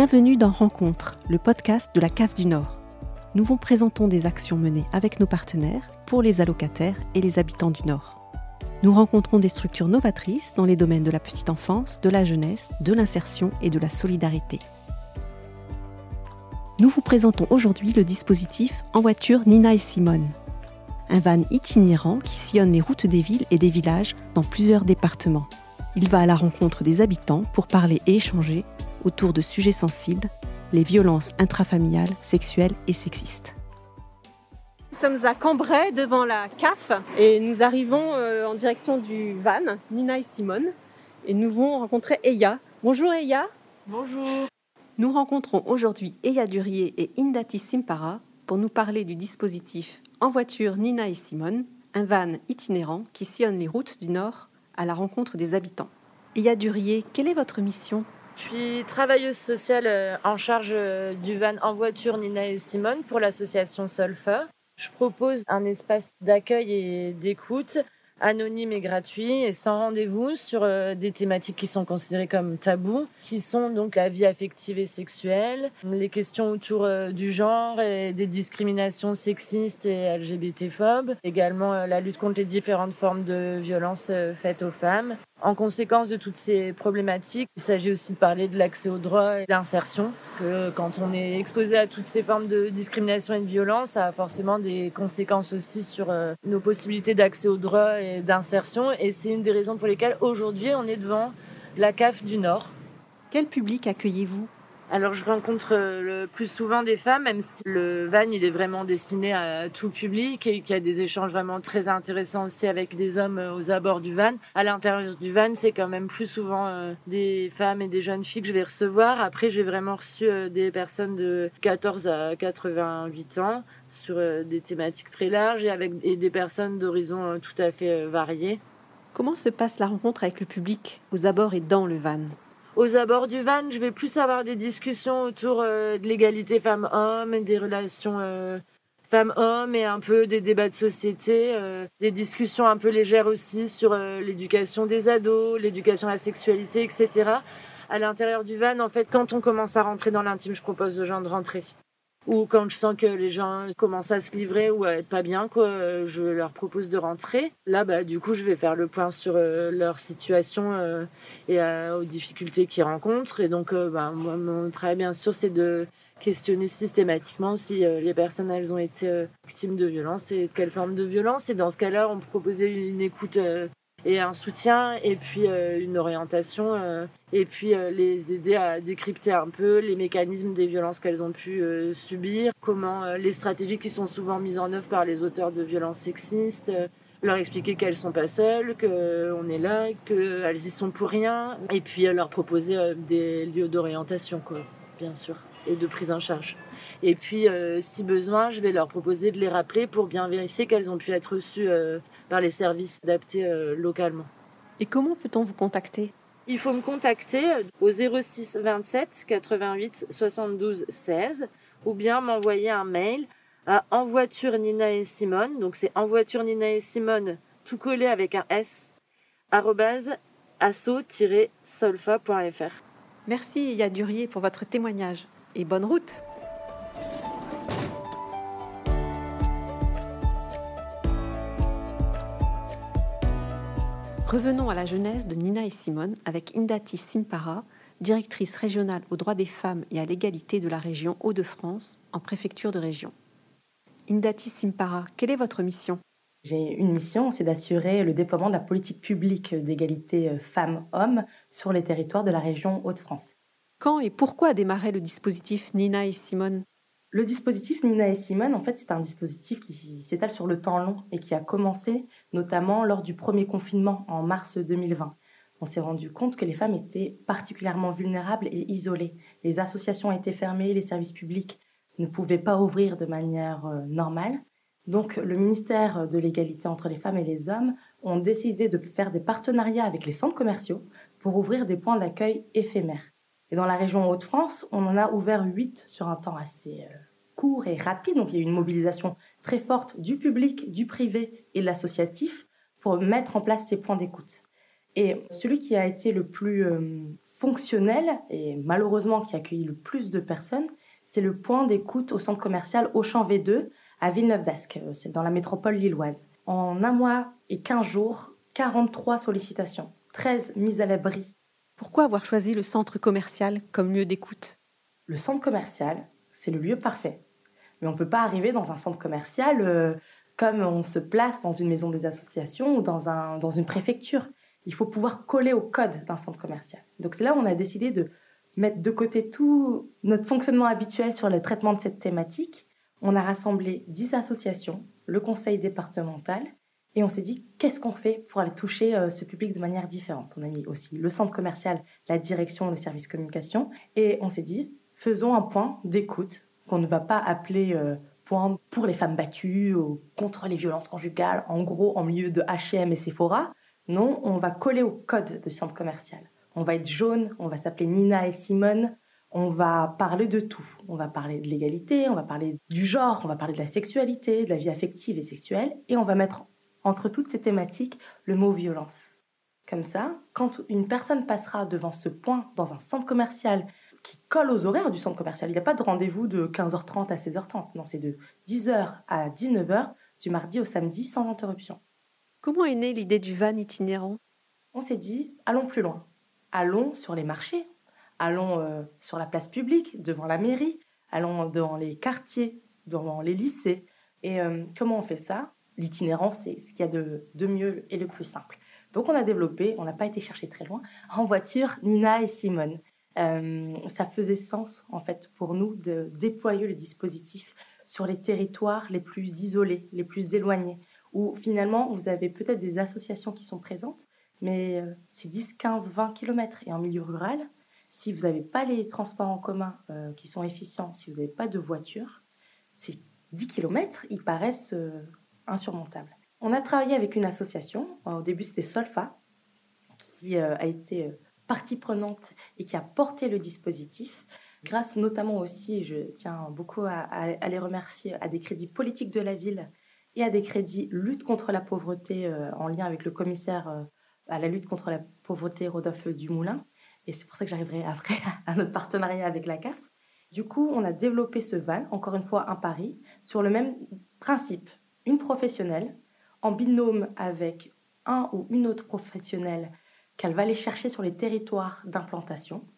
Bienvenue dans Rencontre, le podcast de la CAF du Nord. Nous vous présentons des actions menées avec nos partenaires pour les allocataires et les habitants du Nord. Nous rencontrons des structures novatrices dans les domaines de la petite enfance, de la jeunesse, de l'insertion et de la solidarité. Nous vous présentons aujourd'hui le dispositif En voiture Nina et Simone, un van itinérant qui sillonne les routes des villes et des villages dans plusieurs départements. Il va à la rencontre des habitants pour parler et échanger autour de sujets sensibles, les violences intrafamiliales, sexuelles et sexistes. Nous sommes à Cambrai devant la CAF et nous arrivons euh, en direction du van, Nina et Simone. Et nous vont rencontrer Eya. Bonjour Eya. Bonjour. Nous rencontrons aujourd'hui Eya Durier et Indati Simpara pour nous parler du dispositif En voiture Nina et Simone, un van itinérant qui sillonne les routes du Nord à la rencontre des habitants. Eya Durier, quelle est votre mission? Je suis travailleuse sociale euh, en charge euh, du van en voiture Nina et Simone pour l'association Solfa. Je propose un espace d'accueil et d'écoute anonyme et gratuit et sans rendez-vous sur euh, des thématiques qui sont considérées comme tabous, qui sont donc la vie affective et sexuelle, les questions autour du genre et des discriminations sexistes et LGBT-phobes, également la lutte contre les différentes formes de violences faites aux femmes. En conséquence de toutes ces problématiques, il s'agit aussi de parler de l'accès aux droits et d'insertion. Que quand on est exposé à toutes ces formes de discrimination et de violence, ça a forcément des conséquences aussi sur nos possibilités d'accès aux droits d'insertion. Et c'est une des raisons pour lesquelles aujourd'hui on est devant la CAF du Nord. Quel public accueillez-vous? Alors je rencontre euh, le plus souvent des femmes, même si le van il est vraiment destiné à tout public et qu'il y a des échanges vraiment très intéressants aussi avec des hommes euh, aux abords du van. À l'intérieur du van, c'est quand même plus souvent euh, des femmes et des jeunes filles que je vais recevoir. Après, j'ai vraiment reçu des personnes de 14 à 88 ans sur des thématiques très larges et avec et des personnes d'horizons tout à fait variés. Comment se passe la rencontre avec le public aux abords et dans le van? Aux abords du van, je vais plus avoir des discussions autour euh, de l'égalité femmes-hommes, des relations euh, femmes-hommes et un peu des débats de société, euh, des discussions un peu légères aussi sur l'éducation des ados, l'éducation à la sexualité, etc. À l'intérieur du van, en fait, quand on commence à rentrer dans l'intime, je propose aux gens de rentrer ou quand je sens que les gens commencent à se livrer ou à être pas bien, quoi, je leur propose de rentrer. Là, bah, du coup, je vais faire le point sur euh, leur situation euh, et aux difficultés qu'ils rencontrent. Et donc, euh, bah, moi, mon travail, bien sûr, c'est de questionner systématiquement si les personnes elles ont été victimes de violence et quelle forme de violence. Et dans ce cas-là, on proposait une écoute et un soutien et puis euh, une orientation euh, et puis euh, les aider à décrypter un peu les mécanismes des violences qu'elles ont pu subir, comment les stratégies qui sont souvent mises en œuvre par les auteurs de violences sexistes, leur expliquer qu'elles sont pas seules, qu'on est là, qu'elles y sont pour rien et puis leur proposer des lieux d'orientation quoi, bien sûr, et de prise en charge. Et puis, si besoin, je vais leur proposer de les rappeler pour bien vérifier qu'elles ont pu être reçues par les services adaptés euh, localement. Et comment peut-on vous contacter? Il faut me contacter au 06 27 88 72 16 ou bien m'envoyer un mail à En voiture Nina et Simone. Donc c'est En voiture Nina et Simone tout collé avec un S asso-solfa.fr. Merci Yadurier pour votre témoignage et bonne route. Revenons à la genèse de Nina et Simone avec Indati Simpara, directrice régionale aux droits des femmes et à l'égalité de la région Hauts-de-France en préfecture de région. Indati Simpara, quelle est votre mission? J'ai une mission, c'est d'assurer le déploiement de la politique publique d'égalité euh, femmes-hommes sur les territoires de la région Hauts-de-France. Quand et pourquoi a démarré le dispositif Nina et Simone? Le dispositif Nina et Simone, en fait, c'est un dispositif qui s'étale sur le temps long et qui a commencé notamment lors du premier confinement en mars 2020. On s'est rendu compte que les femmes étaient particulièrement vulnérables et isolées. Les associations étaient fermées, les services publics ne pouvaient pas ouvrir de manière euh, normale. Donc, le ministère de l'égalité entre les femmes et les hommes ont décidé de faire des partenariats avec les centres commerciaux pour ouvrir des points d'accueil éphémères. Et dans la région Hauts-de-France, on en a ouvert 8 sur un temps assez euh, court et rapide. Donc il y a eu une mobilisation très forte du public, du privé et de l'associatif pour mettre en place ces points d'écoute. Et celui qui a été le plus euh, fonctionnel et malheureusement qui accueille le plus de personnes, c'est le point d'écoute au centre commercial Auchan V2 à Villeneuve d'Ascq, euh, c'est dans la métropole lilloise. En un mois et 15 jours, 43 sollicitations, 13 mises à l'abri. Pourquoi avoir choisi le centre commercial comme lieu d'écoute? Le centre commercial, c'est le lieu parfait. Mais on ne peut pas arriver dans un centre commercial euh, comme on se place dans une maison des associations ou dans, un, dans une préfecture. Il faut pouvoir coller au code d'un centre commercial. Donc c'est là où on a décidé de mettre de côté tout notre fonctionnement habituel sur le traitement de cette thématique. On a rassemblé 10 associations, le conseil départemental, et on s'est dit qu'est-ce qu'on fait pour aller toucher euh, ce public de manière différente? On a mis aussi le centre commercial, la direction, le service communication, et on s'est dit faisons un point d'écoute qu'on ne va pas appeler euh, point pour les femmes battues ou contre les violences conjugales, en gros en milieu de H&M et Sephora. Non, on va coller au code du centre commercial. On va être jaune, on va s'appeler Nina et Simone, on va parler de tout. On va parler de l'égalité, on va parler du genre, on va parler de la sexualité, de la vie affective et sexuelle, et on va mettre entre toutes ces thématiques le mot violence. Comme ça, quand une personne passera devant ce point dans un centre commercial qui colle aux horaires du centre commercial, il n'y a pas de rendez-vous de 15h30 à 16h30, non, c'est de 10h à 19h du mardi au samedi sans interruption. Comment est née l'idée du van itinérant? On s'est dit, allons plus loin. Allons sur les marchés, allons euh, sur la place publique, devant la mairie, allons dans les quartiers, devant les lycées. Et euh, comment on fait ça? L'itinérance, c'est ce qu'il y a de, de, mieux et le plus simple. Donc on a développé, on n'a pas été chercher très loin, en voiture, Nina et Simone. Euh, ça faisait sens, en fait, pour nous de déployer le dispositif sur les territoires les plus isolés, les plus éloignés, où finalement vous avez peut-être des associations qui sont présentes, mais c'est 10, 15, 20 kilomètres. Et en milieu rural, si vous n'avez pas les transports en commun euh, qui sont efficients, si vous n'avez pas de voiture, ces 10 km, ils paraissent euh, On a travaillé avec une association, au début c'était Solfa, qui euh, a été partie prenante et qui a porté le dispositif, grâce notamment aussi, je tiens beaucoup à, à les remercier, à des crédits politiques de la ville et à des crédits lutte contre la pauvreté en lien avec le commissaire à la lutte contre la pauvreté Rodolphe Dumoulin et c'est pour ça que j'arriverai après à notre partenariat avec la CAF. Du coup, on a développé ce van, encore une fois un pari, sur le même principe. Une professionnelle, en binôme avec un ou une autre professionnelle qu'elle va aller chercher sur les territoires d'implantation,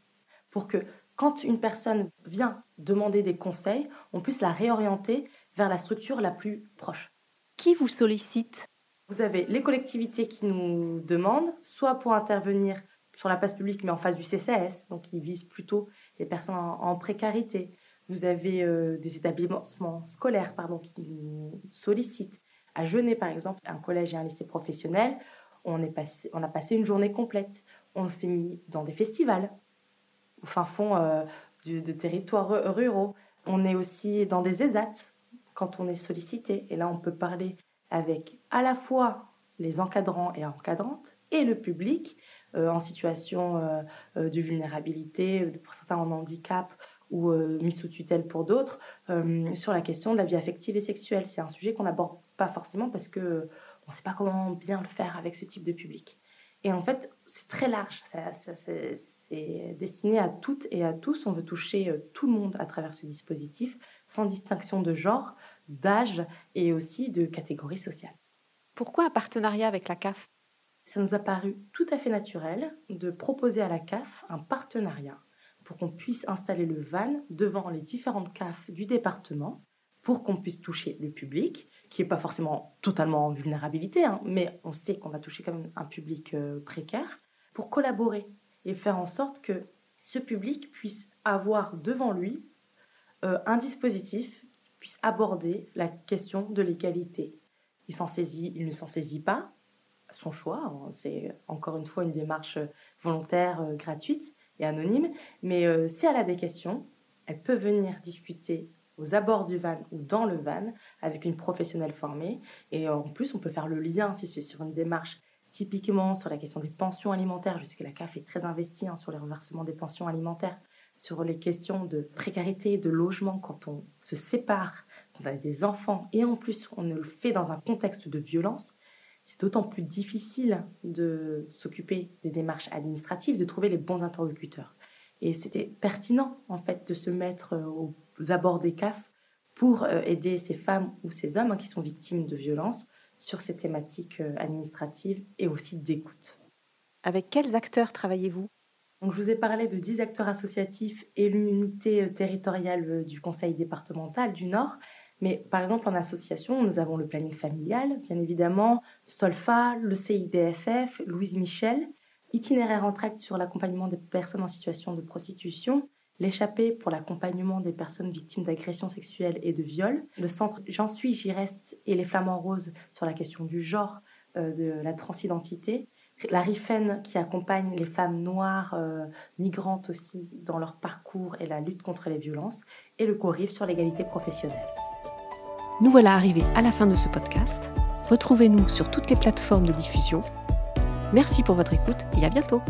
pour que quand une personne vient demander des conseils, on puisse la réorienter vers la structure la plus proche. Qui vous sollicite? Vous avez les collectivités qui nous demandent, soit pour intervenir sur la place publique, mais en face du CCAS, donc qui vise plutôt les personnes en, précarité. Vous avez euh, des établissements scolaires pardon, qui nous sollicitent. À Genève, par exemple, un collège et un lycée professionnel, on, est passé, on a passé une journée complète. On s'est mis dans des festivals, au fin fond euh, de territoires ruraux. On est aussi dans des ESAT quand on est sollicité. Et là, on peut parler avec à la fois les encadrants et encadrantes et le public euh, en situation de vulnérabilité, pour certains en handicap ou mis sous tutelle pour d'autres, sur la question de la vie affective et sexuelle. C'est un sujet qu'on n'aborde pas forcément parce que on ne sait pas comment bien le faire avec ce type de public. Et en fait, c'est très large. c'est destiné à toutes et à tous. On veut toucher tout le monde à travers ce dispositif, sans distinction de genre, d'âge et aussi de catégorie sociale. Pourquoi un partenariat avec la CAF ça nous a paru tout à fait naturel de proposer à la CAF un partenariat pour qu'on puisse installer le van devant les différentes CAF du département pour qu'on puisse toucher le public, qui n'est pas forcément totalement en vulnérabilité, hein, mais on sait qu'on va toucher quand même un public euh, précaire, pour collaborer et faire en sorte que ce public puisse avoir devant lui euh, un dispositif qui puisse aborder la question de l'égalité. Il s'en saisit, il ne s'en saisit pas, son choix. Hein. C'est encore une fois une démarche volontaire, euh, gratuite et anonyme. Mais euh, si elle a des questions, elle peut venir discuter aux abords du van ou dans le van avec une professionnelle formée. Et en plus, on peut faire le lien si c'est sur une démarche typiquement sur la question des pensions alimentaires. Je sais que la CAF est très investie hein, sur les reversements des pensions alimentaires, sur les questions de précarité, de logement quand on se sépare, quand on a des enfants et en plus on le fait dans un contexte de violence c'est d'autant plus difficile de s'occuper des démarches administratives, de trouver les bons interlocuteurs. Et c'était pertinent, en fait, de se mettre euh, aux abords des CAF pour euh, aider ces femmes ou ces hommes hein, qui sont victimes de violences sur ces thématiques euh, administratives et aussi d'écoute. Avec quels acteurs travaillez-vous? Donc, je vous ai parlé de 10 acteurs associatifs et l'unité territoriale du Conseil départemental du Nord. Mais par exemple, en association, nous avons le planning familial, bien évidemment, Solfa, le CIDFF, Louise Michel, Itinéraire en tract sur l'accompagnement des personnes en situation de prostitution, l'échappée pour l'accompagnement des personnes victimes d'agressions sexuelles et de viols, le centre J'en suis, j'y reste et les Flamands Roses sur la question du genre, euh, de la transidentité, la RIFEN qui accompagne les femmes noires, euh, migrantes aussi, dans leur parcours et la lutte contre les violences, et le CORIF sur l'égalité professionnelle. Nous voilà arrivés à la fin de ce podcast. Retrouvez-nous sur toutes les plateformes de diffusion. Merci pour votre écoute et à bientôt